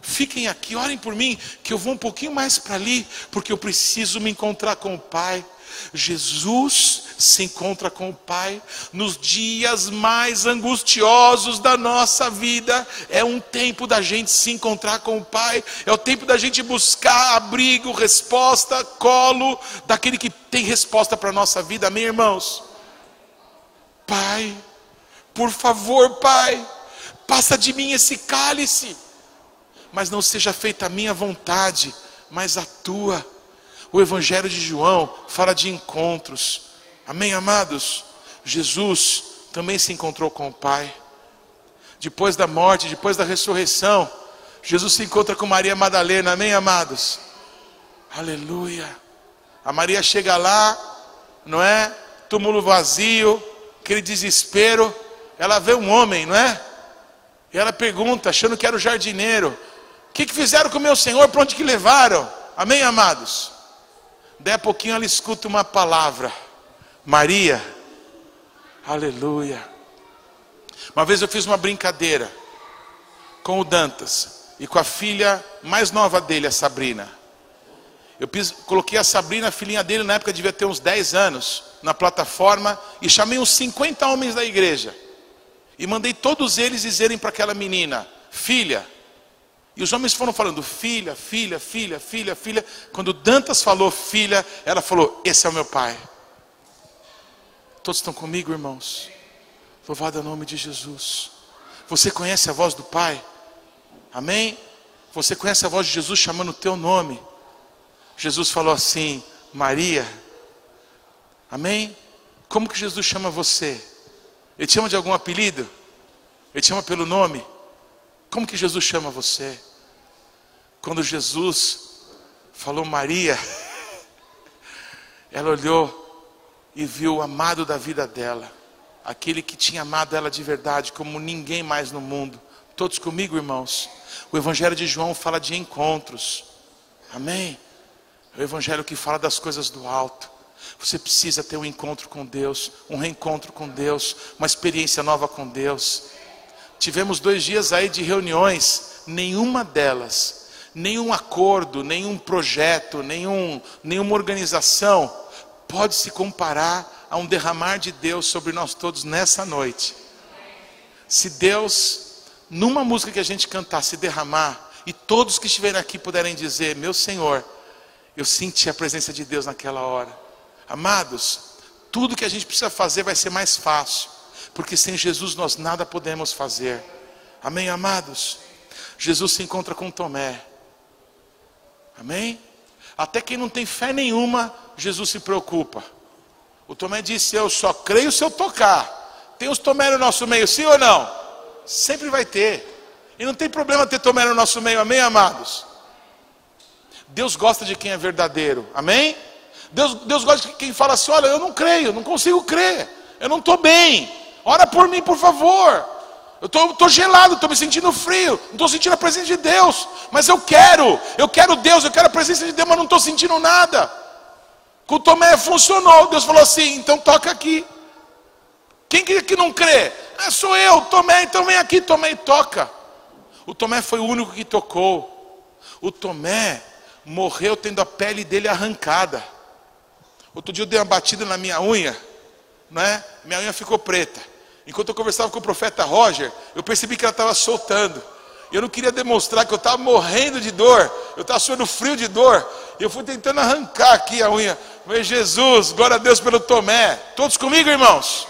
Fiquem aqui, orem por mim, que eu vou um pouquinho mais para ali, porque eu preciso me encontrar com o Pai. Jesus se encontra com o Pai nos dias mais angustiosos da nossa vida. É um tempo da gente se encontrar com o Pai, é o tempo da gente buscar abrigo, resposta, colo daquele que tem resposta para a nossa vida. Amém, irmãos? Pai, por favor, Pai, passa de mim esse cálice, mas não seja feita a minha vontade, mas a tua. O Evangelho de João fala de encontros. Amém, amados? Jesus também se encontrou com o Pai. Depois da morte, depois da ressurreição, Jesus se encontra com Maria Madalena. Amém, amados? Aleluia. A Maria chega lá, não é? Túmulo vazio, aquele desespero. Ela vê um homem, não é? E ela pergunta, achando que era o jardineiro: O que, que fizeram com meu senhor? Para onde que levaram? Amém, amados? Daí a pouquinho ela escuta uma palavra. Maria. Aleluia. Uma vez eu fiz uma brincadeira com o Dantas e com a filha mais nova dele, a Sabrina. Eu fiz, coloquei a Sabrina, a filhinha dele, na época devia ter uns 10 anos, na plataforma e chamei uns 50 homens da igreja. E mandei todos eles dizerem para aquela menina: Filha, e os homens foram falando, filha, filha, filha, filha, filha. Quando Dantas falou filha, ela falou: Esse é o meu pai. Todos estão comigo, irmãos? Louvado é o nome de Jesus. Você conhece a voz do Pai? Amém? Você conhece a voz de Jesus chamando o teu nome? Jesus falou assim: Maria. Amém? Como que Jesus chama você? Ele te chama de algum apelido? Ele te chama pelo nome? Como que Jesus chama você? Quando Jesus falou Maria, ela olhou e viu o amado da vida dela, aquele que tinha amado ela de verdade, como ninguém mais no mundo. Todos comigo, irmãos? O Evangelho de João fala de encontros, amém? É o Evangelho que fala das coisas do alto. Você precisa ter um encontro com Deus, um reencontro com Deus, uma experiência nova com Deus. Tivemos dois dias aí de reuniões, nenhuma delas, nenhum acordo, nenhum projeto, nenhum, nenhuma organização pode se comparar a um derramar de Deus sobre nós todos nessa noite. Se Deus, numa música que a gente cantar, se derramar, e todos que estiverem aqui puderem dizer: Meu Senhor, eu senti a presença de Deus naquela hora. Amados, tudo que a gente precisa fazer vai ser mais fácil porque sem Jesus nós nada podemos fazer. Amém, amados? Jesus se encontra com Tomé. Amém? Até quem não tem fé nenhuma, Jesus se preocupa. O Tomé disse: Eu só creio se eu tocar. Tem os Tomé no nosso meio, sim ou não? Sempre vai ter. E não tem problema ter Tomé no nosso meio, amém, amados? Deus gosta de quem é verdadeiro, amém? Deus, Deus gosta de quem fala assim: Olha, eu não creio, não consigo crer, eu não estou bem, Ora por mim, por favor. Eu estou gelado, estou me sentindo frio, não estou sentindo a presença de Deus, mas eu quero, eu quero Deus, eu quero a presença de Deus, mas não estou sentindo nada. Com o Tomé funcionou, Deus falou assim: então toca aqui. Quem que, que não crê? Ah, sou eu, Tomé, então vem aqui, Tomé e toca. O Tomé foi o único que tocou. O Tomé morreu tendo a pele dele arrancada. Outro dia eu dei uma batida na minha unha, né? Minha unha ficou preta. Enquanto eu conversava com o profeta Roger, eu percebi que ela estava soltando. Eu não queria demonstrar que eu estava morrendo de dor, eu estava suando frio de dor. Eu fui tentando arrancar aqui a unha. Mas Jesus, glória a Deus pelo Tomé. Todos comigo, irmãos?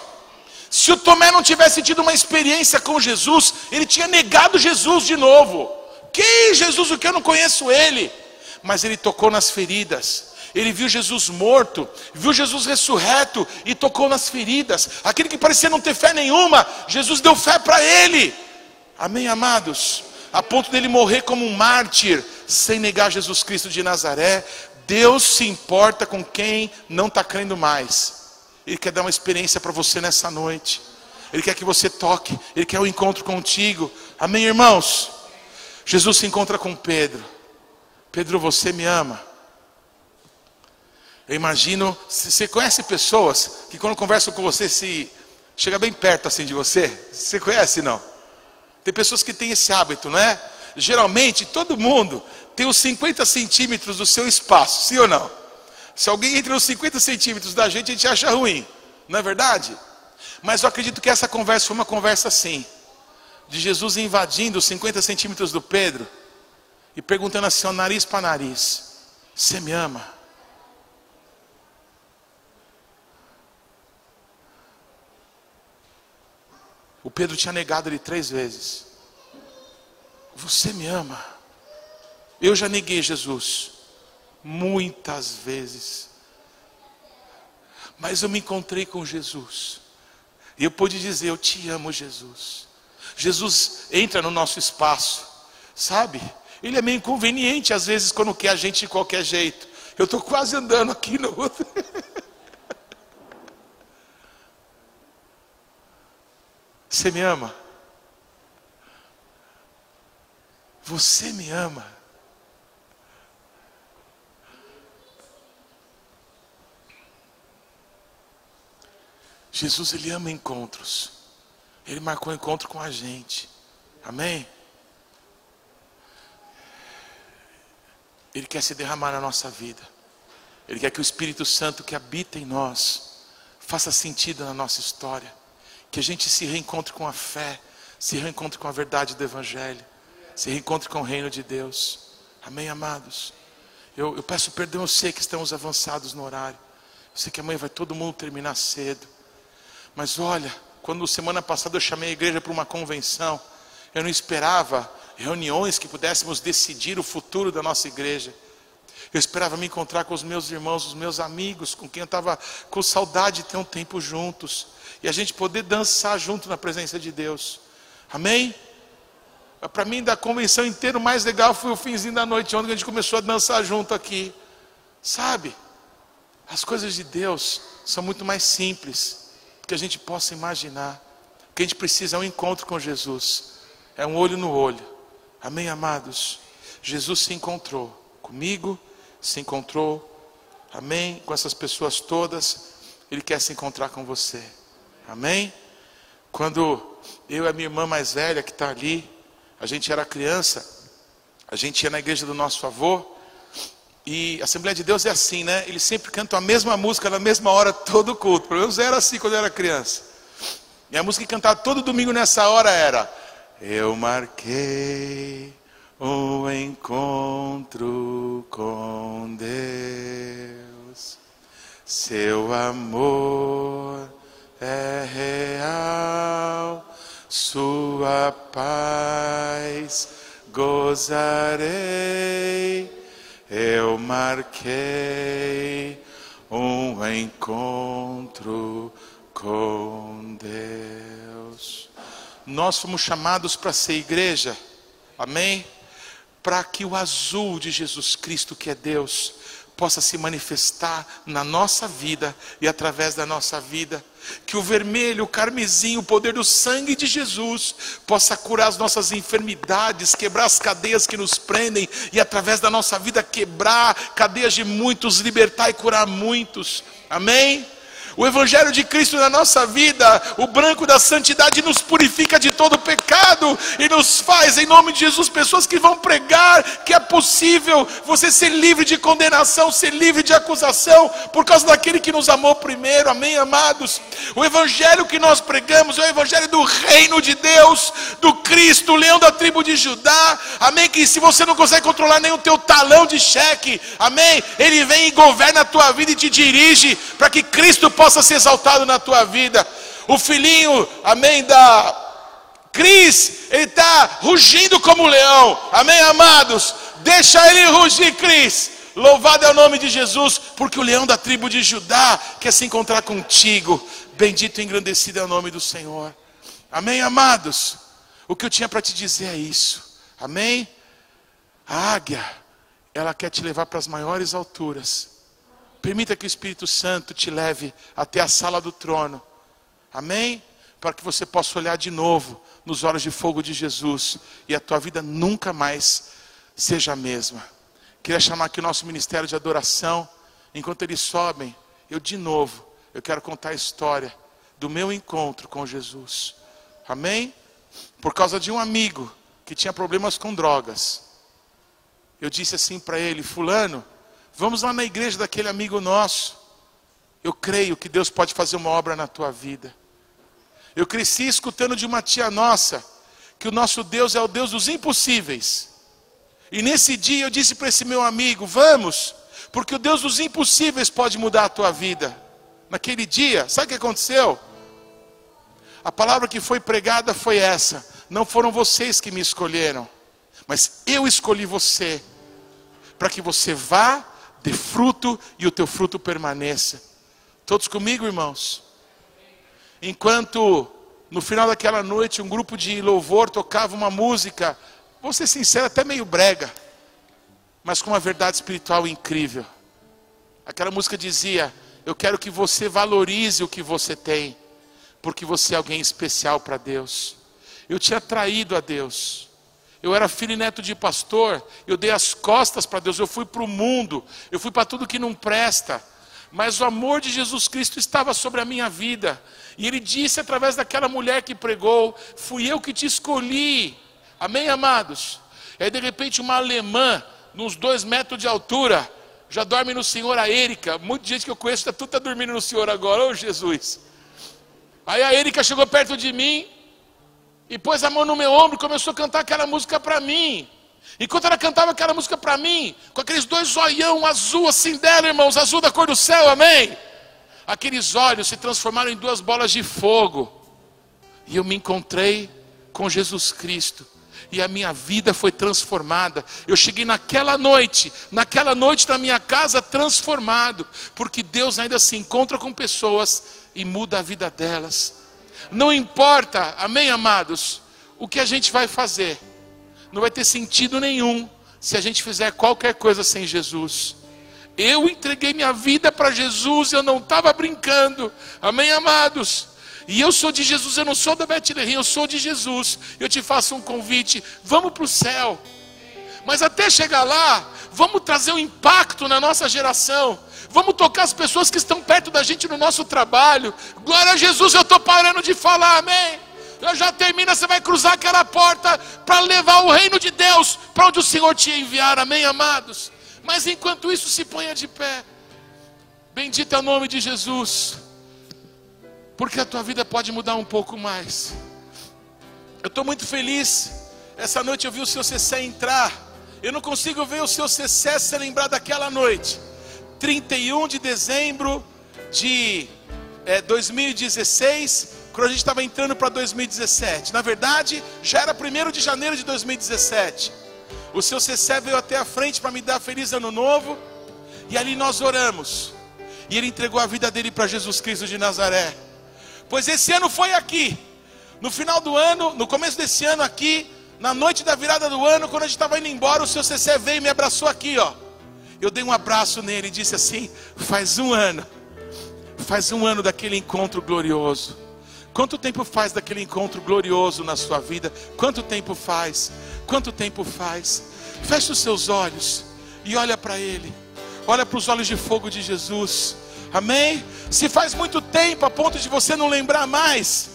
Se o Tomé não tivesse tido uma experiência com Jesus, ele tinha negado Jesus de novo. Que Jesus, o que eu não conheço ele? Mas ele tocou nas feridas ele viu Jesus morto, viu Jesus ressurreto e tocou nas feridas. Aquele que parecia não ter fé nenhuma, Jesus deu fé para ele. Amém, amados? A ponto dele morrer como um mártir, sem negar Jesus Cristo de Nazaré. Deus se importa com quem não está crendo mais. Ele quer dar uma experiência para você nessa noite. Ele quer que você toque, Ele quer o um encontro contigo. Amém, irmãos? Jesus se encontra com Pedro. Pedro, você me ama. Eu imagino, você conhece pessoas que quando conversam com você se chega bem perto assim de você? Você conhece não? Tem pessoas que têm esse hábito, não é? Geralmente todo mundo tem os 50 centímetros do seu espaço, sim ou não? Se alguém entra nos 50 centímetros da gente, a gente acha ruim, não é verdade? Mas eu acredito que essa conversa foi uma conversa assim, de Jesus invadindo os 50 centímetros do Pedro e perguntando assim, ó, nariz para nariz: Você me ama? Pedro tinha negado ele três vezes. Você me ama? Eu já neguei Jesus muitas vezes. Mas eu me encontrei com Jesus. E eu pude dizer: Eu te amo, Jesus. Jesus entra no nosso espaço, sabe? Ele é meio inconveniente às vezes quando quer a gente de qualquer jeito. Eu estou quase andando aqui no outro. Você me ama? Você me ama? Jesus, Ele ama encontros. Ele marcou um encontro com a gente. Amém? Ele quer se derramar na nossa vida. Ele quer que o Espírito Santo que habita em nós faça sentido na nossa história que a gente se reencontre com a fé, se reencontre com a verdade do Evangelho, se reencontre com o reino de Deus. Amém, amados? Eu, eu peço perdão, eu sei que estamos avançados no horário. Eu sei que amanhã vai todo mundo terminar cedo. Mas olha, quando semana passada eu chamei a igreja para uma convenção, eu não esperava reuniões que pudéssemos decidir o futuro da nossa igreja. Eu esperava me encontrar com os meus irmãos, os meus amigos, com quem eu estava com saudade de ter um tempo juntos e a gente poder dançar junto na presença de Deus. Amém? Para mim, da convenção inteira, o mais legal foi o finzinho da noite, onde a gente começou a dançar junto aqui. Sabe? As coisas de Deus são muito mais simples do que a gente possa imaginar. O que a gente precisa é um encontro com Jesus. É um olho no olho. Amém, amados? Jesus se encontrou comigo, se encontrou, amém, com essas pessoas todas. Ele quer se encontrar com você. Amém? Quando eu e a minha irmã mais velha, que está ali, a gente era criança, a gente ia na igreja do nosso avô, e a Assembleia de Deus é assim, né? Eles sempre cantam a mesma música na mesma hora, todo culto. Pelo menos era assim quando eu era criança. E a música que cantava todo domingo nessa hora era: Eu marquei um encontro com Deus, seu amor é real, sua paz gozarei. Eu marquei um encontro com Deus. Nós fomos chamados para ser igreja, amém? Para que o azul de Jesus Cristo, que é Deus, possa se manifestar na nossa vida e através da nossa vida. Que o vermelho, o carmesim, o poder do sangue de Jesus possa curar as nossas enfermidades, quebrar as cadeias que nos prendem e através da nossa vida quebrar cadeias de muitos, libertar e curar muitos. Amém? O Evangelho de Cristo na nossa vida, o branco da santidade, nos purifica de todo pecado e nos faz, em nome de Jesus, pessoas que vão pregar que é possível você ser livre de condenação, ser livre de acusação, por causa daquele que nos amou primeiro, amém, amados? O Evangelho que nós pregamos é o Evangelho do reino de Deus, do Cristo, leão da tribo de Judá, amém? Que se você não consegue controlar nem o teu talão de cheque, amém? Ele vem e governa a tua vida e te dirige para que Cristo possa possa ser exaltado na tua vida. O filhinho, amém, da Cris, ele está rugindo como um leão, amém, amados? Deixa ele rugir, Cris. Louvado é o nome de Jesus, porque o leão da tribo de Judá quer se encontrar contigo. Bendito e engrandecido é o nome do Senhor. Amém, amados? O que eu tinha para te dizer é isso. Amém? A águia, ela quer te levar para as maiores alturas. Permita que o Espírito Santo te leve até a sala do trono. Amém? para que você possa olhar de novo nos olhos de fogo de Jesus e a tua vida nunca mais seja a mesma. Queria chamar aqui o nosso ministério de adoração. Enquanto eles sobem, eu de novo, eu quero contar a história do meu encontro com Jesus. Amém? Por causa de um amigo que tinha problemas com drogas. Eu disse assim para ele: Fulano, vamos lá na igreja daquele amigo nosso. Eu creio que Deus pode fazer uma obra na tua vida. Eu cresci escutando de uma tia nossa que o nosso Deus é o Deus dos impossíveis. E nesse dia eu disse para esse meu amigo: Vamos, porque o Deus dos impossíveis pode mudar a tua vida. Naquele dia, sabe o que aconteceu? A palavra que foi pregada foi essa: Não foram vocês que me escolheram, mas eu escolhi você, para que você vá, dê fruto e o teu fruto permaneça. Todos comigo, irmãos? Enquanto no final daquela noite um grupo de louvor tocava uma música, vou ser sincero, até meio brega, mas com uma verdade espiritual incrível. Aquela música dizia: Eu quero que você valorize o que você tem, porque você é alguém especial para Deus. Eu tinha traído a Deus. Eu era filho e neto de pastor, eu dei as costas para Deus, eu fui para o mundo, eu fui para tudo que não presta. Mas o amor de Jesus Cristo estava sobre a minha vida. E ele disse através daquela mulher que pregou: Fui eu que te escolhi. Amém, amados? E aí, de repente, uma alemã, nos dois metros de altura, já dorme no Senhor, a Érica. Muita gente que eu conheço, tá, tudo está dormindo no Senhor agora, ô oh, Jesus. Aí a Érica chegou perto de mim, e pôs a mão no meu ombro e começou a cantar aquela música para mim. Enquanto ela cantava aquela música para mim, com aqueles dois zoião azul assim dela, irmãos, azul da cor do céu, amém? Aqueles olhos se transformaram em duas bolas de fogo. E eu me encontrei com Jesus Cristo. E a minha vida foi transformada. Eu cheguei naquela noite, naquela noite da minha casa transformado, porque Deus ainda se encontra com pessoas e muda a vida delas. Não importa, amém, amados, o que a gente vai fazer, não vai ter sentido nenhum se a gente fizer qualquer coisa sem Jesus. Eu entreguei minha vida para Jesus, eu não estava brincando, amém, amados? E eu sou de Jesus, eu não sou da Bethlehem, eu sou de Jesus. Eu te faço um convite, vamos para o céu. Mas até chegar lá, vamos trazer um impacto na nossa geração. Vamos tocar as pessoas que estão perto da gente no nosso trabalho. Glória a Jesus, eu estou parando de falar, amém. Eu já termina, você vai cruzar aquela porta para levar o reino de Deus para onde o Senhor te enviar, amém, amados? Mas enquanto isso, se ponha de pé. Bendito é o nome de Jesus. Porque a tua vida pode mudar um pouco mais. Eu estou muito feliz. Essa noite eu vi o seu CC entrar. Eu não consigo ver o seu CC se lembrar daquela noite. 31 de dezembro de é, 2016, quando a gente estava entrando para 2017. Na verdade, já era 1 de janeiro de 2017. O seu CC veio até a frente para me dar feliz ano novo. E ali nós oramos. E ele entregou a vida dele para Jesus Cristo de Nazaré. Pois esse ano foi aqui. No final do ano, no começo desse ano aqui, na noite da virada do ano, quando a gente estava indo embora, o seu CC veio e me abraçou aqui, ó. Eu dei um abraço nele e disse assim: faz um ano, faz um ano daquele encontro glorioso. Quanto tempo faz daquele encontro glorioso na sua vida? Quanto tempo faz? Quanto tempo faz? Feche os seus olhos e olha para Ele. Olha para os olhos de fogo de Jesus. Amém? Se faz muito tempo a ponto de você não lembrar mais.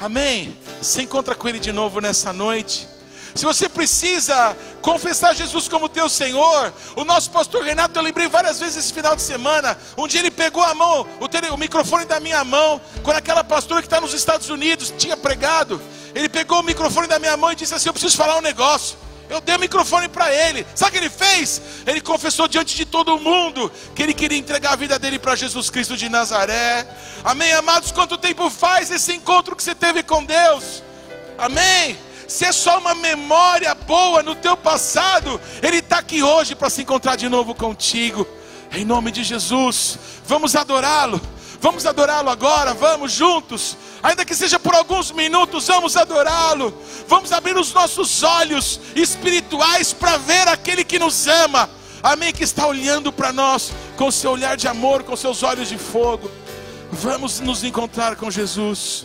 Amém? Se encontra com Ele de novo nessa noite. Se você precisa confessar Jesus como teu Senhor, o nosso pastor Renato, eu lembrei várias vezes esse final de semana. Um dia ele pegou a mão, o, tele, o microfone da minha mão, quando aquela pastora que está nos Estados Unidos tinha pregado. Ele pegou o microfone da minha mão e disse assim: Eu preciso falar um negócio. Eu dei o microfone para ele. Sabe o que ele fez? Ele confessou diante de todo mundo que ele queria entregar a vida dele para Jesus Cristo de Nazaré. Amém, amados? Quanto tempo faz esse encontro que você teve com Deus? Amém? Se é só uma memória boa no teu passado, Ele está aqui hoje para se encontrar de novo contigo. Em nome de Jesus, vamos adorá-lo. Vamos adorá-lo agora, vamos juntos. Ainda que seja por alguns minutos, vamos adorá-lo. Vamos abrir os nossos olhos espirituais para ver aquele que nos ama. Amém? Que está olhando para nós com seu olhar de amor, com seus olhos de fogo. Vamos nos encontrar com Jesus.